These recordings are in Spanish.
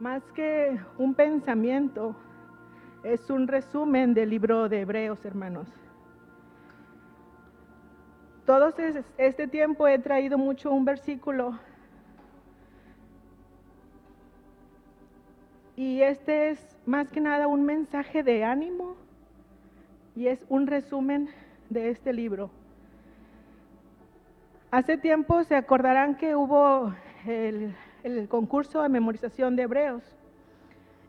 Más que un pensamiento, es un resumen del libro de Hebreos, hermanos. Todo este tiempo he traído mucho un versículo y este es más que nada un mensaje de ánimo y es un resumen de este libro. Hace tiempo se acordarán que hubo el, el concurso de memorización de Hebreos.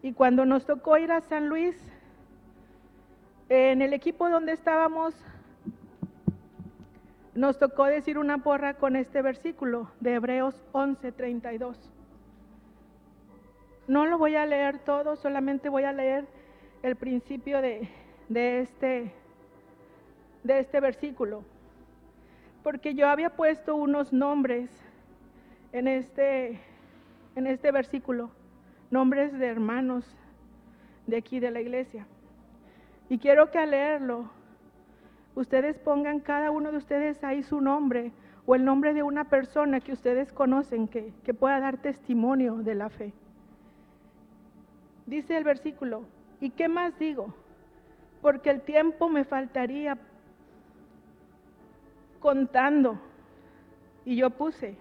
Y cuando nos tocó ir a San Luis, en el equipo donde estábamos, nos tocó decir una porra con este versículo de Hebreos 11:32. No lo voy a leer todo, solamente voy a leer el principio de, de, este, de este versículo, porque yo había puesto unos nombres en este, en este versículo, nombres de hermanos de aquí de la iglesia. Y quiero que al leerlo, ustedes pongan cada uno de ustedes ahí su nombre o el nombre de una persona que ustedes conocen que, que pueda dar testimonio de la fe. Dice el versículo, ¿y qué más digo? Porque el tiempo me faltaría contando. Y yo puse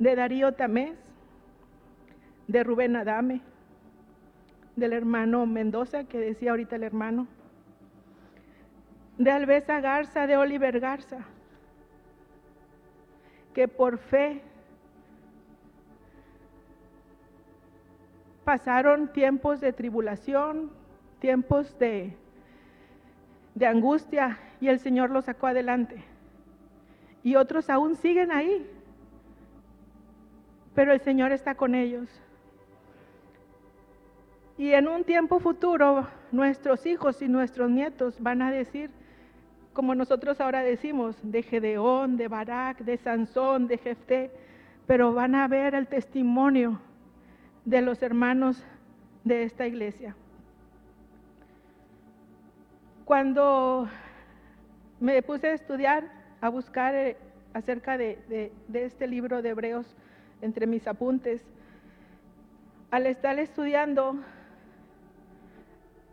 de Darío Tamés, de Rubén Adame, del hermano Mendoza, que decía ahorita el hermano, de Alvesa Garza, de Oliver Garza, que por fe pasaron tiempos de tribulación, tiempos de, de angustia, y el Señor los sacó adelante. Y otros aún siguen ahí, pero el Señor está con ellos. Y en un tiempo futuro, nuestros hijos y nuestros nietos van a decir, como nosotros ahora decimos, de Gedeón, de Barak, de Sansón, de Jefté, pero van a ver el testimonio de los hermanos de esta iglesia. Cuando me puse a estudiar, a buscar eh, acerca de, de este libro de Hebreos entre mis apuntes, al estar estudiando,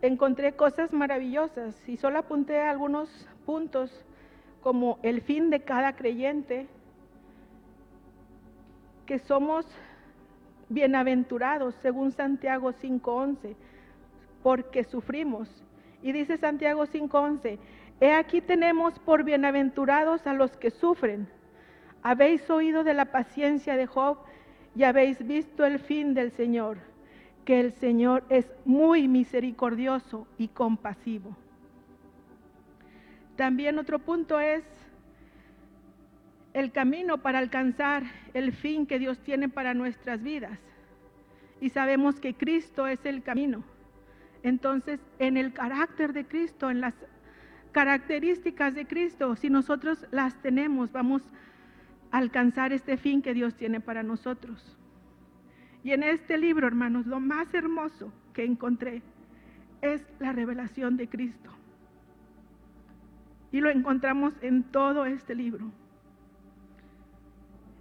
encontré cosas maravillosas y solo apunté algunos puntos como el fin de cada creyente, que somos bienaventurados según Santiago 5.11, porque sufrimos. Y dice Santiago 5.11, he aquí tenemos por bienaventurados a los que sufren. Habéis oído de la paciencia de Job y habéis visto el fin del Señor que el Señor es muy misericordioso y compasivo. También otro punto es el camino para alcanzar el fin que Dios tiene para nuestras vidas. Y sabemos que Cristo es el camino. Entonces, en el carácter de Cristo, en las características de Cristo, si nosotros las tenemos, vamos a alcanzar este fin que Dios tiene para nosotros. Y en este libro, hermanos, lo más hermoso que encontré es la revelación de Cristo. Y lo encontramos en todo este libro.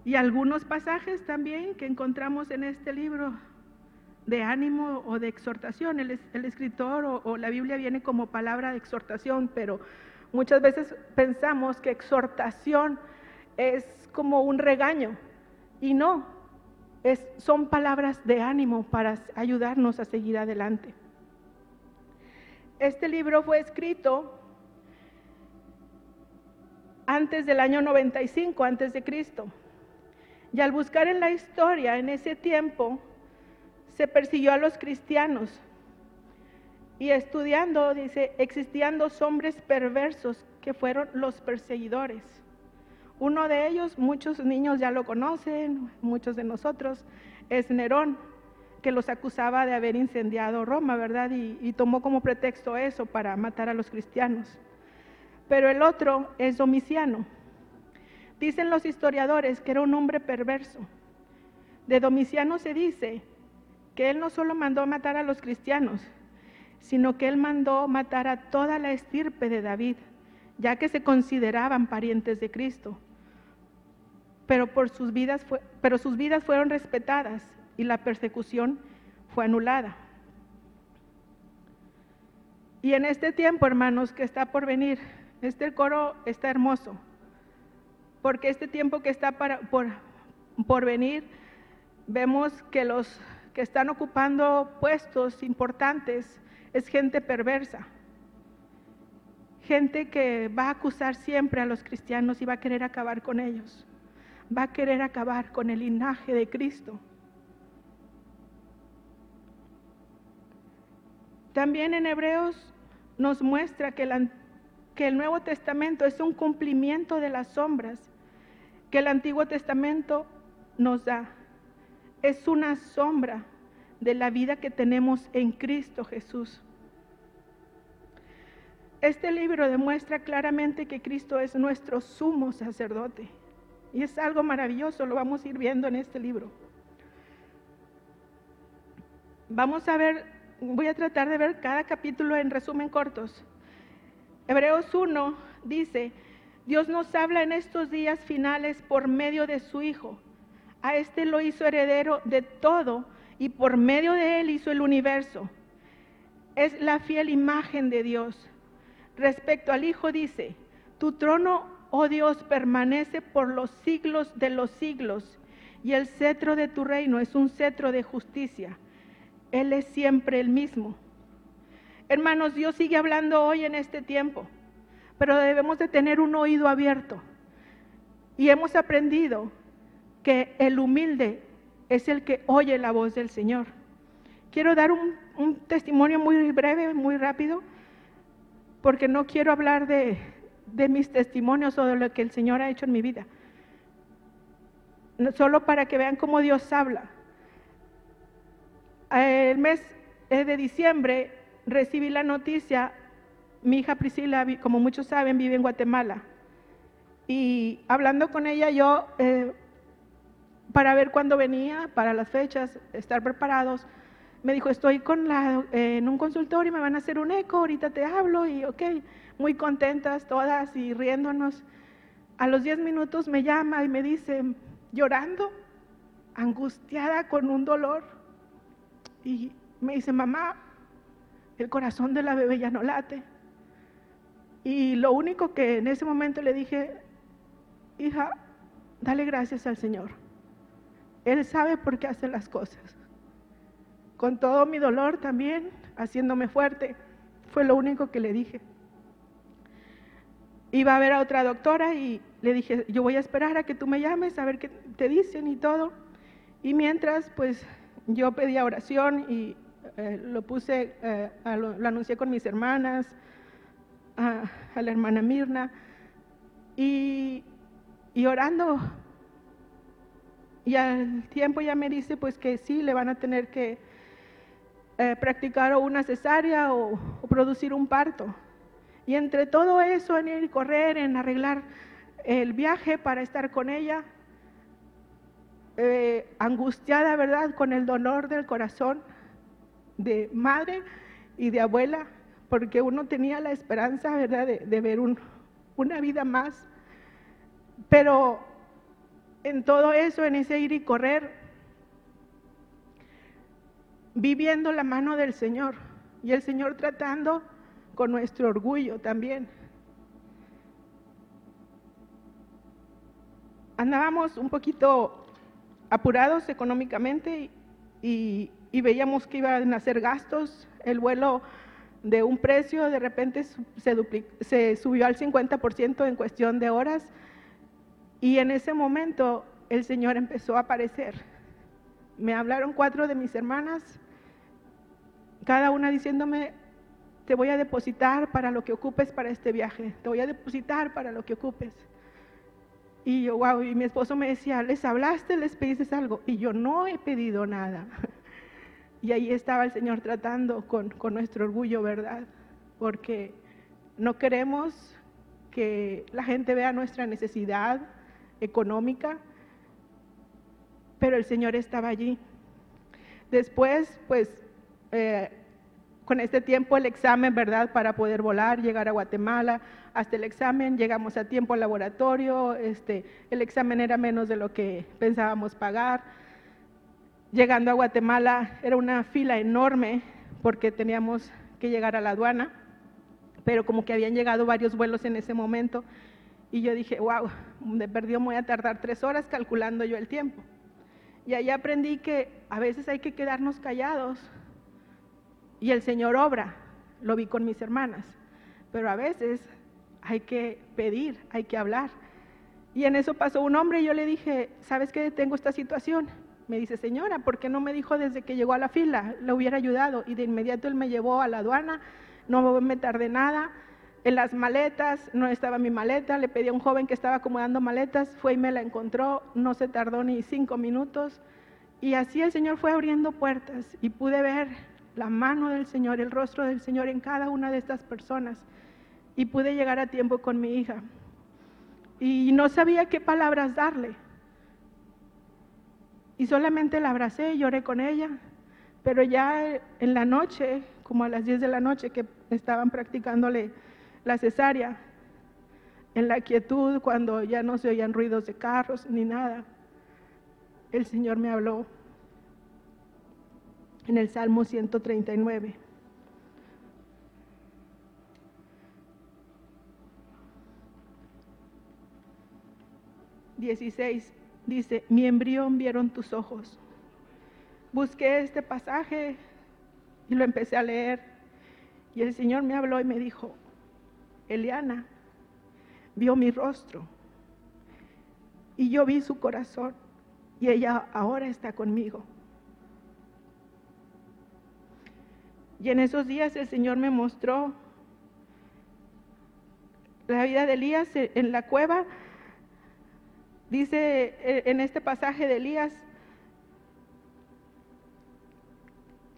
Y algunos pasajes también que encontramos en este libro de ánimo o de exhortación. El, escritor o, la Biblia viene como palabra de exhortación, pero muchas veces pensamos que exhortación es como un regaño. Y no, son palabras de ánimo para ayudarnos a seguir adelante. Este libro fue escrito antes del año 95, antes de Cristo. Y al buscar en la historia, en ese tiempo, se persiguió a los cristianos. Y estudiando, dice, existían dos hombres perversos que fueron los perseguidores. Uno de ellos, muchos niños ya lo conocen, muchos de nosotros, es Nerón, que los acusaba de haber incendiado Roma, ¿verdad? Y, tomó como pretexto eso para matar a los cristianos. Pero el otro es Domiciano. Dicen los historiadores que era un hombre perverso. De Domiciano se dice que él no solo mandó matar a los cristianos, sino que él mandó matar a toda la estirpe de David, ya que se consideraban parientes de Cristo pero, por sus vidas pero sus vidas fueron respetadas y la persecución fue anulada. Y en este tiempo, hermanos, que está por venir, este coro está hermoso, porque este tiempo que está para, por, por venir, vemos que los que están ocupando puestos importantes es gente perversa, gente que va a acusar siempre a los cristianos y va a querer acabar con ellos, va a querer acabar con el linaje de Cristo. También en Hebreos nos muestra que el, Nuevo Testamento es un cumplimiento de las sombras que el Antiguo Testamento nos da. Es una sombra de la vida que tenemos en Cristo Jesús. Este libro demuestra claramente que Cristo es nuestro sumo sacerdote. Y es algo maravilloso, lo vamos a ir viendo en este libro. Vamos a ver voy a tratar de ver cada capítulo en resumen cortos. Hebreos 1 dice, Dios nos habla en estos días finales por medio de su Hijo. A este lo hizo heredero de todo y por medio de él hizo el universo. Es la fiel imagen de Dios. Respecto al Hijo dice, tu trono, oh Dios, permanece por los siglos de los siglos y el cetro de tu reino es un cetro de justicia. Él es siempre el mismo. Hermanos, Dios sigue hablando hoy en este tiempo, pero debemos de tener un oído abierto. Y hemos aprendido que el humilde es el que oye la voz del Señor. Quiero dar un, testimonio muy breve, muy rápido, porque no quiero hablar de, de mis testimonios o de lo que el Señor ha hecho en mi vida. Solo para que vean cómo Dios habla el mes eh, de diciembre recibí la noticia, mi hija Priscila, como muchos saben, vive en Guatemala. Y hablando con ella yo, eh, para ver cuándo venía, para las fechas, estar preparados, me dijo, estoy con la, en un consultorio, me van a hacer un eco, ahorita te hablo y ok, muy contentas todas y riéndonos. A los 10 minutos me llama y me dice, llorando, angustiada con un dolor, y me dice, mamá, el corazón de la bebé ya no late. Y lo único que en ese momento le dije, hija, dale gracias al Señor. Él sabe por qué hace las cosas. Con todo mi dolor también, haciéndome fuerte, fue lo único que le dije. Iba a ver a otra doctora y le dije, yo voy a esperar a que tú me llames a ver qué te dicen y todo. Y mientras, pues yo pedía oración y eh, lo puse, eh, lo, anuncié con mis hermanas, a, la hermana Mirna, y, orando, y al tiempo ya me dice pues que sí, le van a tener que eh, practicar una cesárea o, o, producir un parto. Y entre todo eso, en ir y correr, en arreglar el viaje para estar con ella, eh, angustiada, ¿verdad?, con el dolor del corazón de madre y de abuela, porque uno tenía la esperanza, ¿verdad?, de, ver una vida más. Pero en todo eso, en ese ir y correr, viviendo la mano del Señor y el Señor tratando con nuestro orgullo también. Andábamos un poquito apurados económicamente y, veíamos que iban a hacer gastos, el vuelo de un precio de repente se, se subió al 50% en cuestión de horas y en ese momento el Señor empezó a aparecer. Me hablaron cuatro de mis hermanas, cada una diciéndome, te voy a depositar para lo que ocupes para este viaje, te voy a depositar para lo que ocupes. Y yo, wow, y mi esposo me decía, ¿les hablaste? ¿Les pediste algo? Y yo no he pedido nada. Y ahí estaba el Señor tratando con, con nuestro orgullo, ¿verdad? Porque no queremos que la gente vea nuestra necesidad económica, pero el Señor estaba allí. Después, pues, eh, con este tiempo el examen, ¿verdad? Para poder volar, llegar a Guatemala. Hasta el examen llegamos a tiempo al laboratorio, este, el examen era menos de lo que pensábamos pagar. Llegando a Guatemala era una fila enorme porque teníamos que llegar a la aduana, pero como que habían llegado varios vuelos en ese momento y yo dije, wow, de perdido me voy a tardar tres horas calculando yo el tiempo. Y ahí aprendí que a veces hay que quedarnos callados y el Señor obra, lo vi con mis hermanas, pero a veces hay que pedir, hay que hablar. Y en eso pasó un hombre y yo le dije, ¿sabes qué? Tengo esta situación. Me dice, señora, ¿por qué no me dijo desde que llegó a la fila? Le hubiera ayudado. Y de inmediato él me llevó a la aduana, no me tardé nada. En las maletas, no estaba mi maleta, le pedí a un joven que estaba acomodando maletas, fue y me la encontró, no se tardó ni cinco minutos. Y así el Señor fue abriendo puertas y pude ver la mano del Señor, el rostro del Señor en cada una de estas personas. Y pude llegar a tiempo con mi hija. Y no sabía qué palabras darle. Y solamente la abracé y lloré con ella. Pero ya en la noche, como a las 10 de la noche que estaban practicándole la cesárea, en la quietud, cuando ya no se oían ruidos de carros ni nada, el Señor me habló en el Salmo 139. Dieciséis dice, mi embrión vieron tus ojos. Busqué este pasaje y lo empecé a leer y el Señor me habló y me dijo, Eliana vio mi rostro y yo vi su corazón y ella ahora está conmigo. Y en esos días el Señor me mostró la vida de Elías en la cueva. Dice eh, en este pasaje de Elías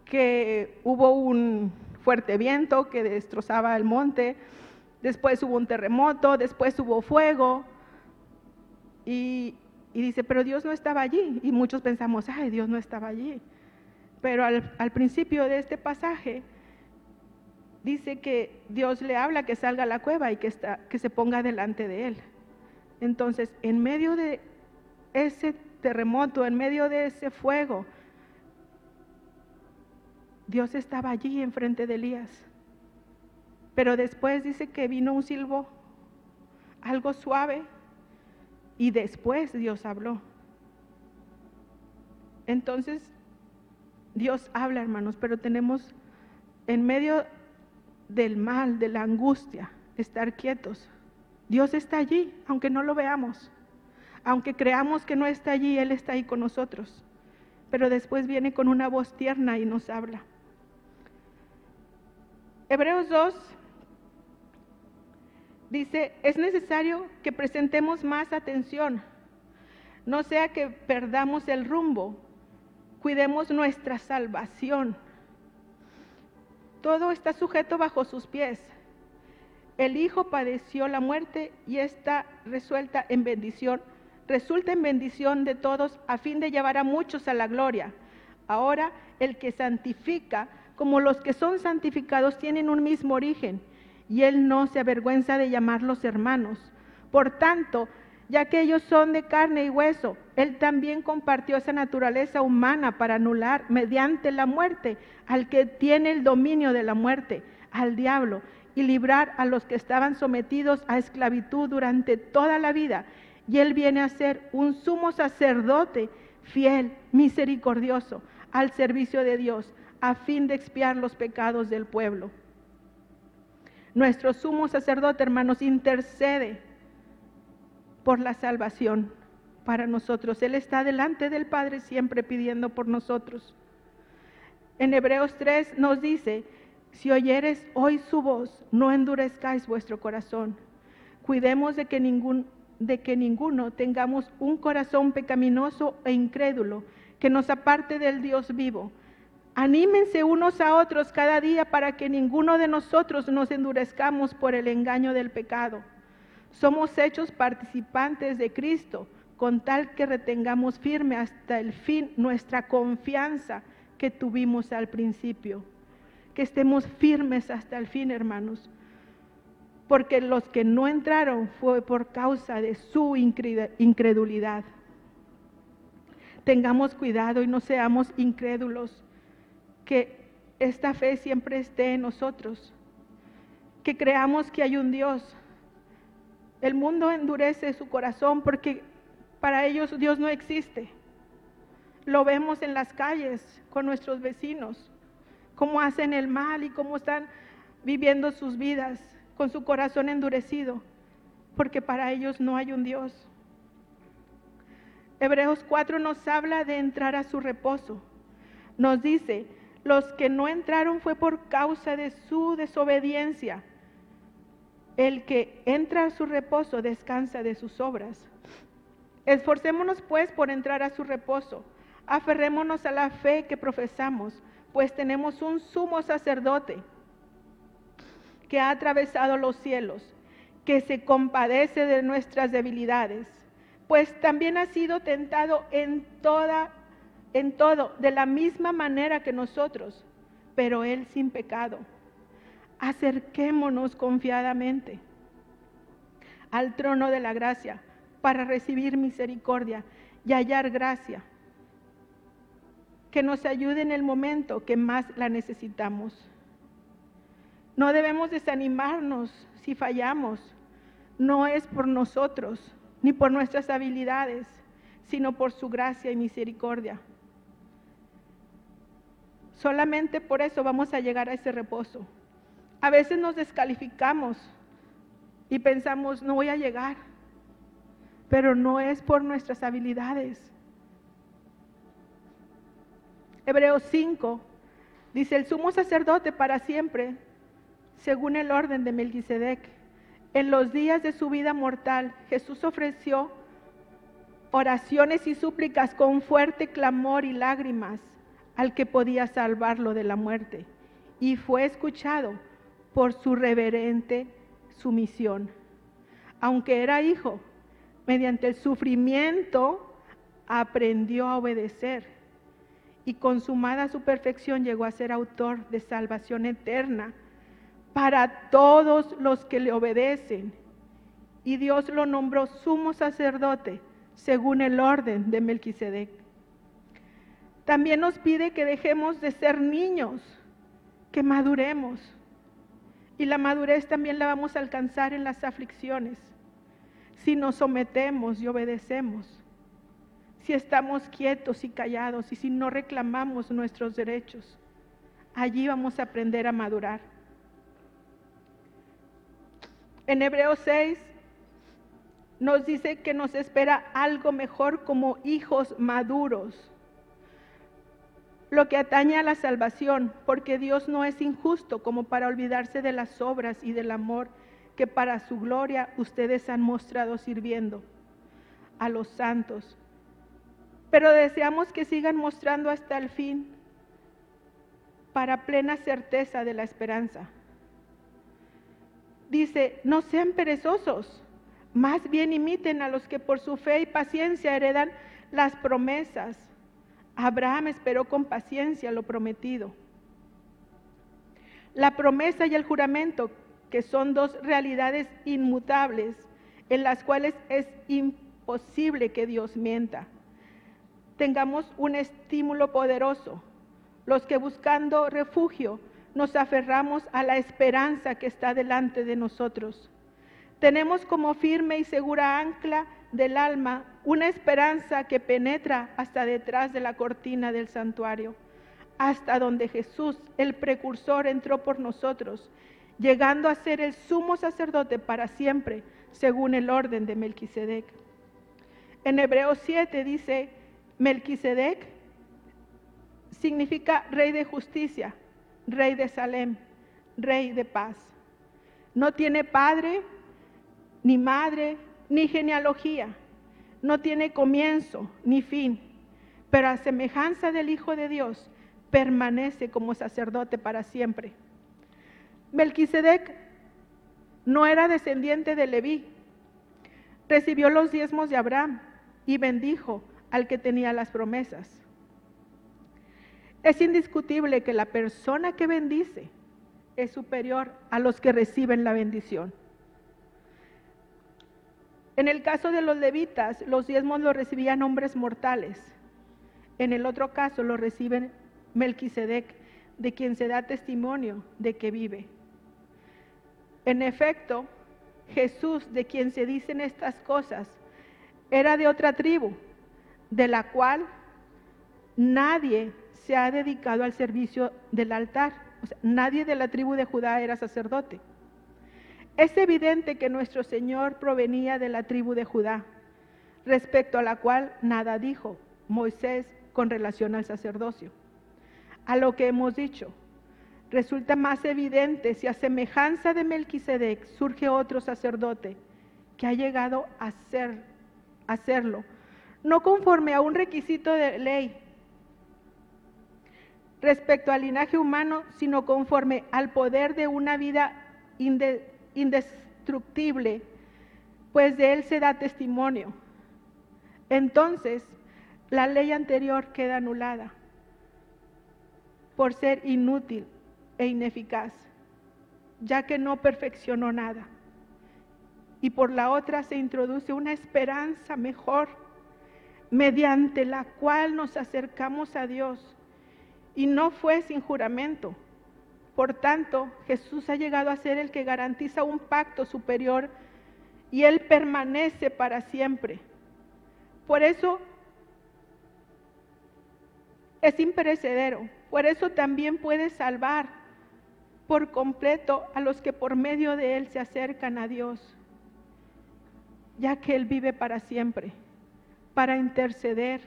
que hubo un fuerte viento que destrozaba el monte, después hubo un terremoto, después hubo fuego. Y, dice, pero Dios no estaba allí. Y muchos pensamos, ay, Dios no estaba allí. Pero al, principio de este pasaje dice que Dios le habla que salga a la cueva y que, está, que se ponga delante de él. Entonces, en medio de ese terremoto, en medio de ese fuego, Dios estaba allí enfrente de Elías. Pero después dice que vino un silbo, algo suave, y después Dios habló. Entonces, Dios habla, hermanos, pero tenemos en medio del mal, de la angustia, estar quietos. Dios está allí, aunque no lo veamos. Aunque creamos que no está allí, Él está ahí con nosotros. Pero después viene con una voz tierna y nos habla. Hebreos 2 dice, es necesario que presentemos más atención, no sea que perdamos el rumbo, cuidemos nuestra salvación. Todo está sujeto bajo sus pies. El Hijo padeció la muerte y está resuelta en bendición, resulta en bendición de todos a fin de llevar a muchos a la gloria. Ahora el que santifica, como los que son santificados, tienen un mismo origen y él no se avergüenza de llamarlos hermanos. Por tanto, ya que ellos son de carne y hueso, él también compartió esa naturaleza humana para anular mediante la muerte al que tiene el dominio de la muerte, al diablo, y librar a los que estaban sometidos a esclavitud durante toda la vida. Y él viene a ser un sumo sacerdote fiel, misericordioso, al servicio de Dios, a fin de expiar los pecados del pueblo. Nuestro sumo sacerdote, hermanos, intercede por la salvación para nosotros. Él está delante del Padre siempre pidiendo por nosotros. En Hebreos 3 nos dice, si oyeres hoy su voz, no endurezcáis vuestro corazón. Cuidemos de que, ningún, de que ninguno tengamos un corazón pecaminoso e incrédulo que nos aparte del Dios vivo Anímense unos a otros cada día para que ninguno de nosotros nos endurezcamos por el engaño del pecado. Somos hechos participantes de Cristo, con tal que retengamos firme hasta el fin nuestra confianza que tuvimos al principio. Que estemos firmes hasta el fin, hermanos. Porque los que no entraron fue por causa de su incredulidad. tengamos cuidado y no seamos incrédulos, que esta fe siempre esté en nosotros, que creamos que hay un Dios. El mundo endurece su corazón porque para ellos Dios no existe. Lo vemos en las calles con nuestros vecinos, cómo hacen el mal y cómo están viviendo sus vidas con su corazón endurecido, porque para ellos no hay un Dios. Hebreos 4 nos habla de entrar a su reposo. Nos dice, los que no entraron fue por causa de su desobediencia. El que entra a su reposo descansa de sus obras. Esforcémonos pues por entrar a su reposo. Aferrémonos a la fe que profesamos, pues tenemos un sumo sacerdote que ha atravesado los cielos, que se compadece de nuestras debilidades, pues también ha sido tentado en toda en todo de la misma manera que nosotros, pero él sin pecado. Acerquémonos confiadamente al trono de la gracia para recibir misericordia y hallar gracia que nos ayude en el momento que más la necesitamos. No debemos desanimarnos si fallamos. No es por nosotros ni por nuestras habilidades, sino por su gracia y misericordia. Solamente por eso vamos a llegar a ese reposo. A veces nos descalificamos y pensamos, no voy a llegar, pero no es por nuestras habilidades, Hebreos 5 dice, el sumo sacerdote para siempre, según el orden de Melquisedec. En los días de su vida mortal, Jesús ofreció oraciones y súplicas con fuerte clamor y lágrimas al que podía salvarlo de la muerte, y fue escuchado por su reverente sumisión. Aunque era hijo, mediante el sufrimiento aprendió a obedecer y consumada su perfección llegó a ser autor de salvación eterna para todos los que le obedecen. Y Dios lo nombró sumo sacerdote según el orden de Melquisedec. También nos pide que dejemos de ser niños, que maduremos. Y la madurez también la vamos a alcanzar en las aflicciones, si nos sometemos y obedecemos si estamos quietos y callados y si no reclamamos nuestros derechos. Allí vamos a aprender a madurar. En Hebreos 6 nos dice que nos espera algo mejor como hijos maduros. Lo que atañe a la salvación, porque Dios no es injusto como para olvidarse de las obras y del amor que para su gloria ustedes han mostrado sirviendo a los santos pero deseamos que sigan mostrando hasta el fin para plena certeza de la esperanza. Dice, no sean perezosos, más bien imiten a los que por su fe y paciencia heredan las promesas. Abraham esperó con paciencia lo prometido. La promesa y el juramento, que son dos realidades inmutables en las cuales es imposible que Dios mienta tengamos un estímulo poderoso. Los que buscando refugio nos aferramos a la esperanza que está delante de nosotros. Tenemos como firme y segura ancla del alma una esperanza que penetra hasta detrás de la cortina del santuario, hasta donde Jesús, el precursor, entró por nosotros, llegando a ser el sumo sacerdote para siempre, según el orden de Melquisedec. En Hebreos 7 dice, Melquisedec significa rey de justicia, rey de Salem, rey de paz. No tiene padre, ni madre, ni genealogía. No tiene comienzo, ni fin. Pero a semejanza del Hijo de Dios, permanece como sacerdote para siempre. Melquisedec no era descendiente de Leví. Recibió los diezmos de Abraham y bendijo al que tenía las promesas. Es indiscutible que la persona que bendice es superior a los que reciben la bendición. En el caso de los levitas, los diezmos los recibían hombres mortales. En el otro caso lo recibe Melquisedec, de quien se da testimonio de que vive. En efecto, Jesús, de quien se dicen estas cosas, era de otra tribu, de la cual nadie se ha dedicado al servicio del altar. O sea, nadie de la tribu de Judá era sacerdote. Es evidente que nuestro Señor provenía de la tribu de Judá, respecto a la cual nada dijo Moisés con relación al sacerdocio. A lo que hemos dicho, resulta más evidente si a semejanza de Melquisedec surge otro sacerdote que ha llegado a, ser, hacerlo, no conforme a un requisito de ley respecto al linaje humano, sino conforme al poder de una vida indestructible, pues de él se da testimonio. Entonces, la ley anterior queda anulada por ser inútil e ineficaz, ya que no perfeccionó nada. Y por la otra se introduce una esperanza mejor, mediante la cual nos acercamos a Dios. Y no fue sin juramento. Por tanto, Jesús ha llegado a ser el que garantiza un pacto superior y Él permanece para siempre. Por eso es imperecedero. Por eso también puede salvar por completo a los que por medio de Él se acercan a Dios, ya que Él vive para siempre, para interceder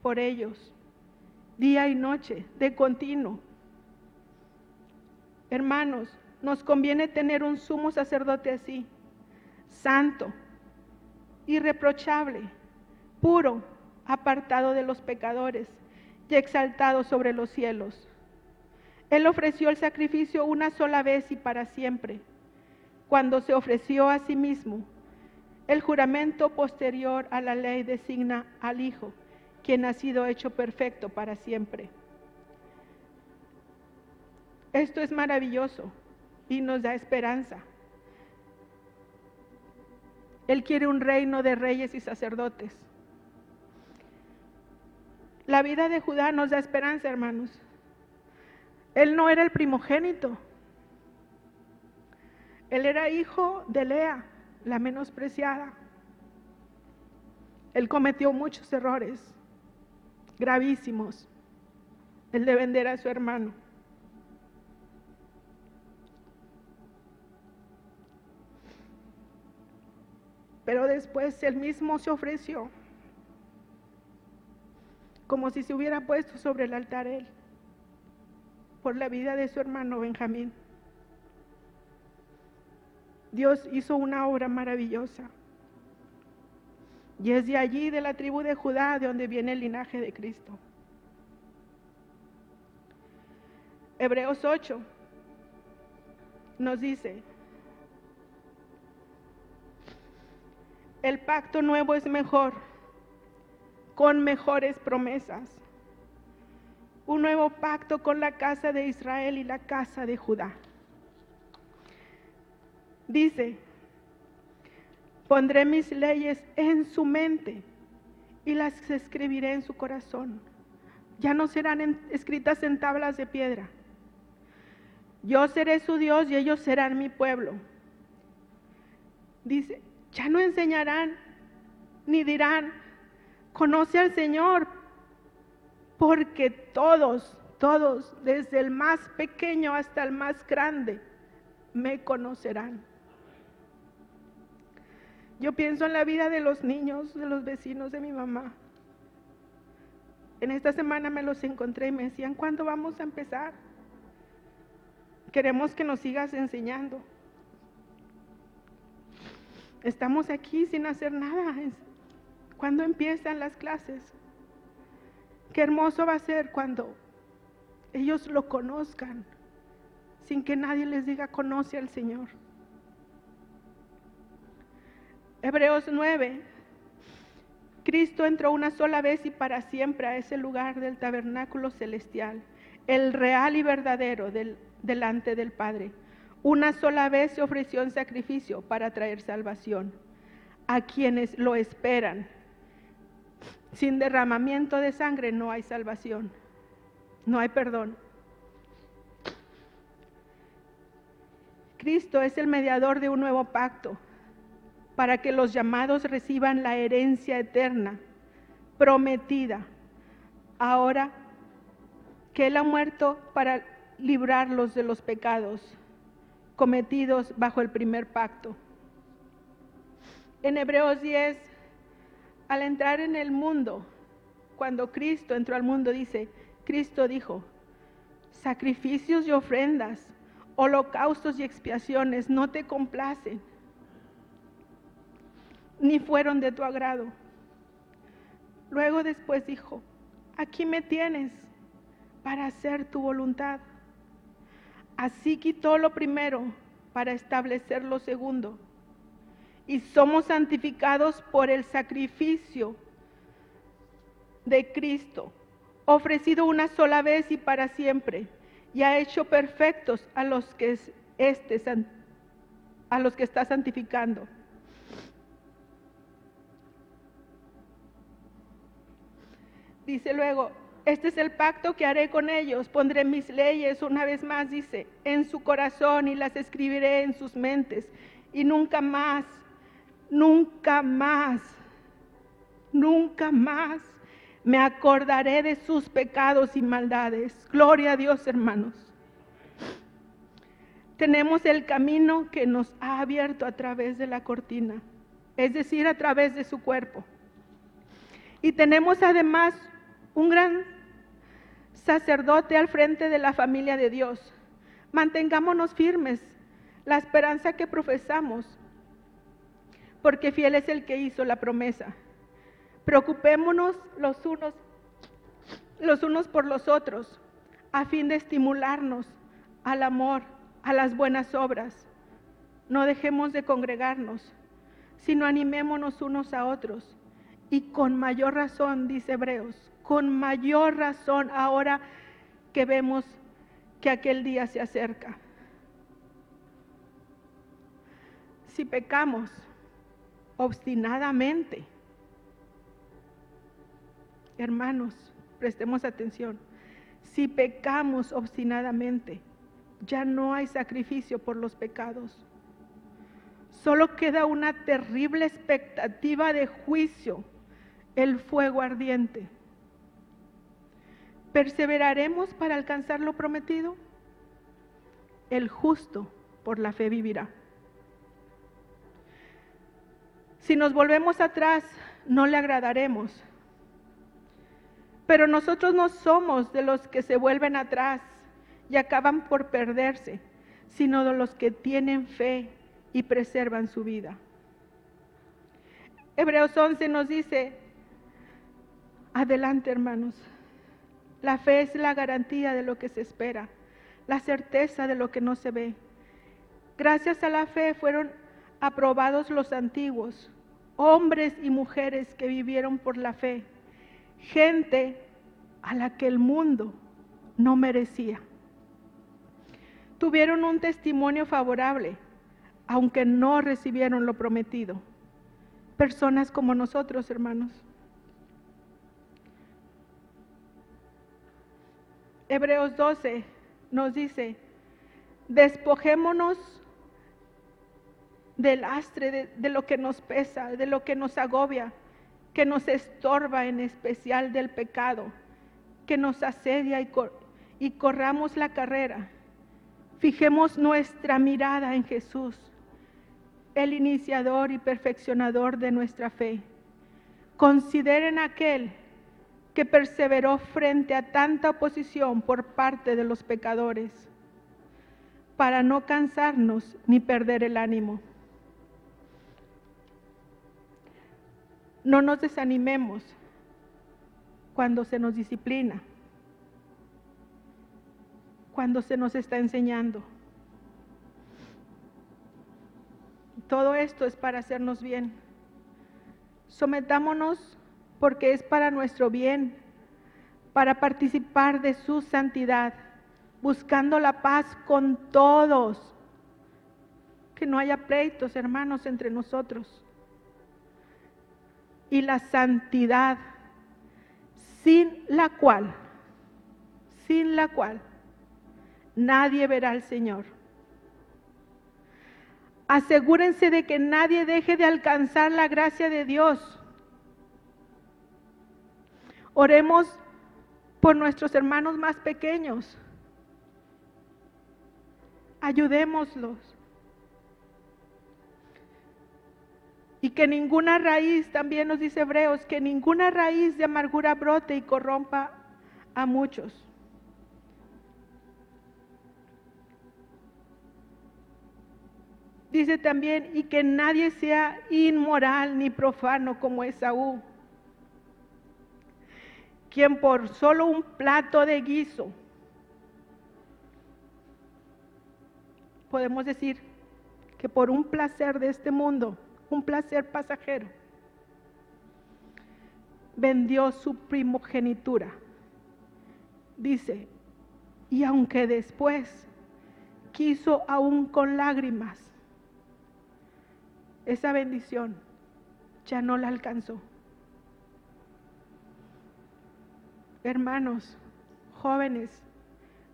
por ellos, día y noche, de continuo. Hermanos, nos conviene tener un sumo sacerdote así, santo, irreprochable, puro, apartado de los pecadores y exaltado sobre los cielos. Él ofreció el sacrificio una sola vez y para siempre, cuando se ofreció a sí mismo. El juramento posterior a la ley designa al Hijo, quien ha sido hecho perfecto para siempre. Esto es maravilloso y nos da esperanza. Él quiere un reino de reyes y sacerdotes. La vida de Judá nos da esperanza, hermanos. Él no era el primogénito. Él era hijo de Lea, la menospreciada. Él cometió muchos errores gravísimos. El de vender a su hermano. Pero después él mismo se ofreció como si se hubiera puesto sobre el altar él, por la vida de su hermano Benjamín. Dios hizo una obra maravillosa. Y es de allí, de la tribu de Judá, de donde viene el linaje de Cristo. Hebreos 8 nos dice, el pacto nuevo es mejor con mejores promesas. Un nuevo pacto con la casa de Israel y la casa de Judá. Dice, pondré mis leyes en su mente y las escribiré en su corazón. Ya no serán escritas en tablas de piedra. Yo seré su Dios y ellos serán mi pueblo. Dice, ya no enseñarán ni dirán, Conoce al Señor, porque todos, todos, desde el más pequeño hasta el más grande, me conocerán. Yo pienso en la vida de los niños, de los vecinos de mi mamá. En esta semana me los encontré y me decían, ¿cuándo vamos a empezar? Queremos que nos sigas enseñando. Estamos aquí sin hacer nada, cuando empiezan las clases. Qué hermoso va a ser cuando ellos lo conozcan, sin que nadie les diga conoce al Señor. Hebreos 9. Cristo entró una sola vez y para siempre a ese lugar del tabernáculo celestial, el real y verdadero del, delante del Padre. Una sola vez se ofreció en sacrificio para traer salvación a quienes lo esperan Sin derramamiento de sangre no hay salvación, no hay perdón. Cristo es el mediador de un nuevo pacto para que los llamados reciban la herencia eterna prometida. Ahora que Él ha muerto para librarlos de los pecados cometidos bajo el primer pacto. En Hebreos 10, al entrar en el mundo, cuando Cristo entró al mundo, dice, Cristo dijo, sacrificios y ofrendas, holocaustos y expiaciones no te complacen, ni fueron de tu agrado. Luego después dijo, aquí me tienes para hacer tu voluntad. Así quitó lo primero para establecer lo segundo. Y somos santificados por el sacrificio de Cristo, ofrecido una sola vez y para siempre, y ha hecho perfectos a los que este, a los que está santificando. Dice luego, este es el pacto que haré con ellos. Pondré mis leyes, una vez más dice, en su corazón y las escribiré en sus mentes. Y nunca más, nunca más, nunca más me acordaré de sus pecados y maldades. Gloria a Dios, hermanos. Tenemos el camino que nos ha abierto a través de la cortina, es decir, a través de su cuerpo. Y tenemos además un gran sacerdote al frente de la familia de Dios. Mantengámonos firmes, la esperanza que profesamos, porque fiel es el que hizo la promesa. Preocupémonos los unos, los unos por los otros, a fin de estimularnos al amor, a las buenas obras. No dejemos de congregarnos, sino animémonos unos a otros. Y con mayor razón, dice Hebreos, con mayor razón ahora que vemos que aquel día se acerca. Si pecamos obstinadamente, hermanos, prestemos atención, si pecamos obstinadamente, ya no hay sacrificio por los pecados. Solo queda una terrible expectativa de juicio, el fuego ardiente. ¿Perseveraremos para alcanzar lo prometido? El justo por la fe vivirá. Si nos volvemos atrás, no le agradaremos. Pero nosotros no somos de los que se vuelven atrás y acaban por perderse, sino de los que tienen fe y preservan su vida. Hebreos 11 nos dice, adelante hermanos, la fe es la garantía de lo que se espera, la certeza de lo que no se ve. Gracias a la fe fueron aprobados los antiguos, hombres y mujeres que vivieron por la fe, gente a la que el mundo no merecía. Tuvieron un testimonio favorable, aunque no recibieron lo prometido. Personas como nosotros, hermanos. Hebreos 12 nos dice, despojémonos del astre, de, lo que nos pesa, de lo que nos agobia, que nos estorba en especial del pecado, que nos asedia y, y corramos la carrera. Fijemos nuestra mirada en Jesús, el iniciador y perfeccionador de nuestra fe. Consideren aquel que perseveró frente a tanta oposición por parte de los pecadores, para no cansarnos ni perder el ánimo. No nos desanimemos cuando se nos disciplina, cuando se nos está enseñando. Todo esto es para hacernos bien. Sometámonos porque es para nuestro bien, para participar de su santidad, buscando la paz con todos. Que no haya pleitos, hermanos, entre nosotros. Y la santidad sin la cual, sin la cual nadie verá al Señor. Asegúrense de que nadie deje de alcanzar la gracia de Dios. Oremos por nuestros hermanos más pequeños. Ayudémoslos. Y que ninguna raíz, también nos dice Hebreos, que ninguna raíz de amargura brote y corrompa a muchos. Dice también, y que nadie sea inmoral ni profano como Esaú, quien por solo un plato de guiso, podemos decir que por un placer de este mundo, un placer pasajero, vendió su primogenitura. Dice, y aunque después quiso aún con lágrimas, esa bendición ya no la alcanzó. Hermanos, jóvenes,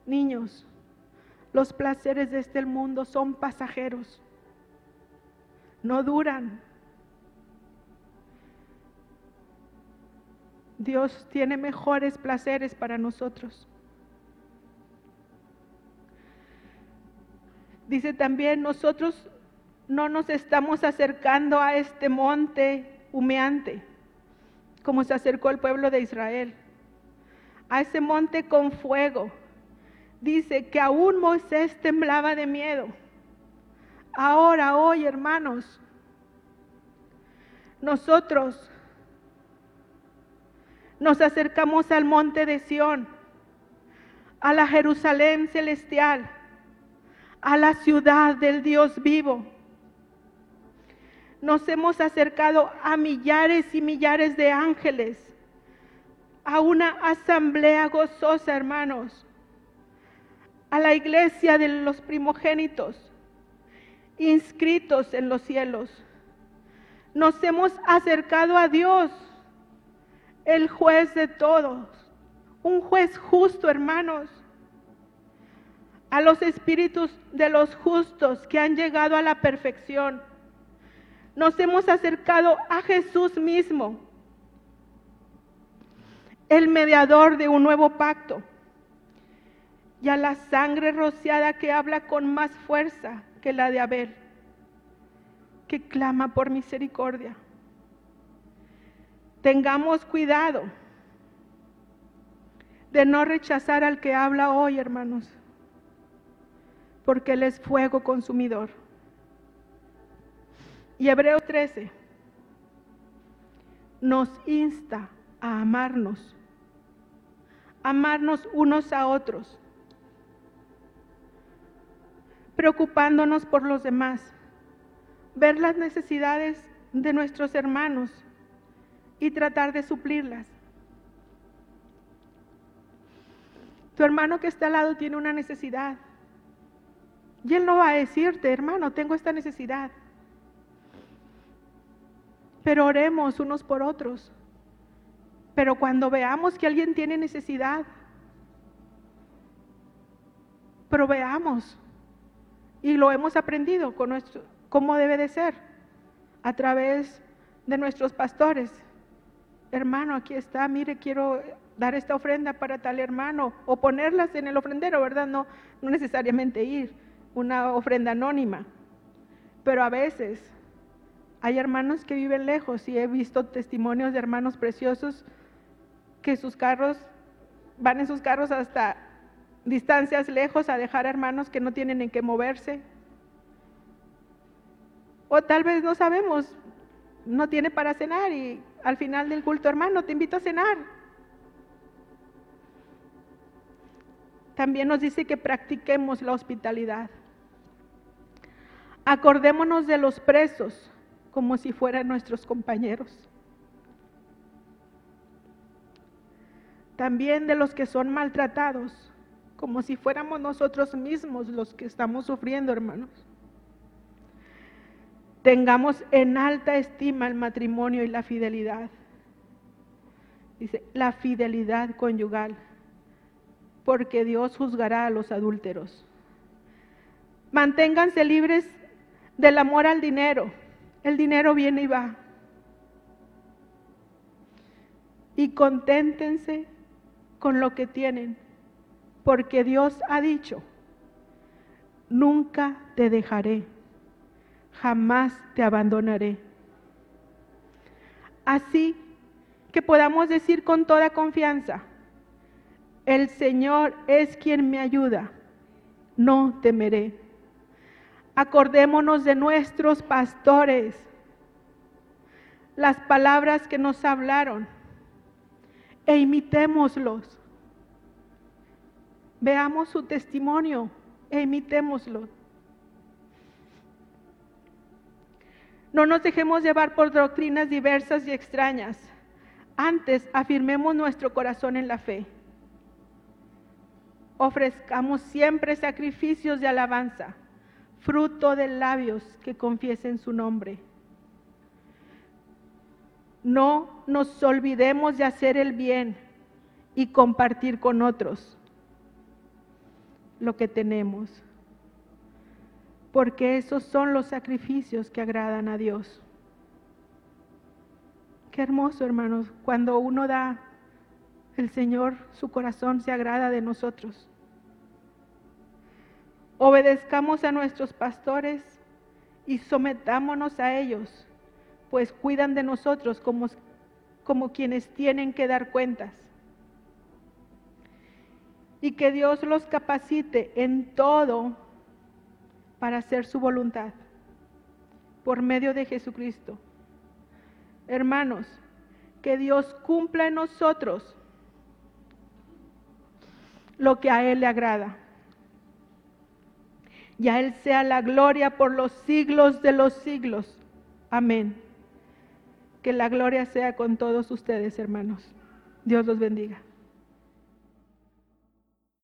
niños, los placeres de este mundo son pasajeros no duran. Dios tiene mejores placeres para nosotros. Dice también, nosotros no nos estamos acercando a este monte humeante, como se acercó el pueblo de Israel, a ese monte con fuego. Dice que aún Moisés temblaba de miedo. Ahora, hoy, hermanos, nosotros nos acercamos al monte de Sión, a la Jerusalén celestial, a la ciudad del Dios vivo. Nos hemos acercado a millares y millares de ángeles, a una asamblea gozosa, hermanos, a la iglesia de los primogénitos inscritos en los cielos. Nos hemos acercado a Dios, el juez de todos, un juez justo, hermanos, a los espíritus de los justos que han llegado a la perfección. Nos hemos acercado a Jesús mismo, el mediador de un nuevo pacto, y a la sangre rociada que habla con más fuerza que la de Abel, que clama por misericordia. Tengamos cuidado de no rechazar al que habla hoy, hermanos, porque Él es fuego consumidor. Y Hebreo 13 nos insta a amarnos, amarnos unos a otros preocupándonos por los demás, ver las necesidades de nuestros hermanos y tratar de suplirlas. Tu hermano que está al lado tiene una necesidad. Y él no va a decirte, hermano, tengo esta necesidad. Pero oremos unos por otros. Pero cuando veamos que alguien tiene necesidad, proveamos y lo hemos aprendido con nuestro, cómo debe de ser a través de nuestros pastores. Hermano, aquí está, mire, quiero dar esta ofrenda para tal hermano o ponerlas en el ofrendero, ¿verdad? No, no necesariamente ir, una ofrenda anónima. Pero a veces hay hermanos que viven lejos y he visto testimonios de hermanos preciosos que sus carros van en sus carros hasta distancias lejos a dejar hermanos que no tienen en qué moverse. O tal vez no sabemos, no tiene para cenar y al final del culto, hermano, te invito a cenar. También nos dice que practiquemos la hospitalidad. Acordémonos de los presos como si fueran nuestros compañeros. También de los que son maltratados como si fuéramos nosotros mismos los que estamos sufriendo, hermanos. Tengamos en alta estima el matrimonio y la fidelidad. Dice, la fidelidad conyugal, porque Dios juzgará a los adúlteros. Manténganse libres del amor al dinero. El dinero viene y va. Y conténtense con lo que tienen, porque Dios ha dicho, nunca te dejaré, jamás te abandonaré. Así que podamos decir con toda confianza, el Señor es quien me ayuda, no temeré. Acordémonos de nuestros pastores, las palabras que nos hablaron, e imitémoslos. Veamos su testimonio e imitémoslo. No nos dejemos llevar por doctrinas diversas y extrañas. Antes afirmemos nuestro corazón en la fe. Ofrezcamos siempre sacrificios de alabanza fruto de labios que confiesen su nombre. No nos olvidemos de hacer el bien y compartir con otros lo que tenemos, porque esos son los sacrificios que agradan a Dios. Qué hermoso, hermanos, cuando uno da, el Señor, su corazón se agrada de nosotros. Obedezcamos a nuestros pastores y sometámonos a ellos, pues cuidan de nosotros como, como quienes tienen que dar cuentas. Y que Dios los capacite en todo para hacer su voluntad por medio de Jesucristo. Hermanos, que Dios cumpla en nosotros lo que a Él le agrada y a Él sea la gloria por los siglos de los siglos. Amén. Que la gloria sea con todos ustedes, hermanos. Dios los bendiga.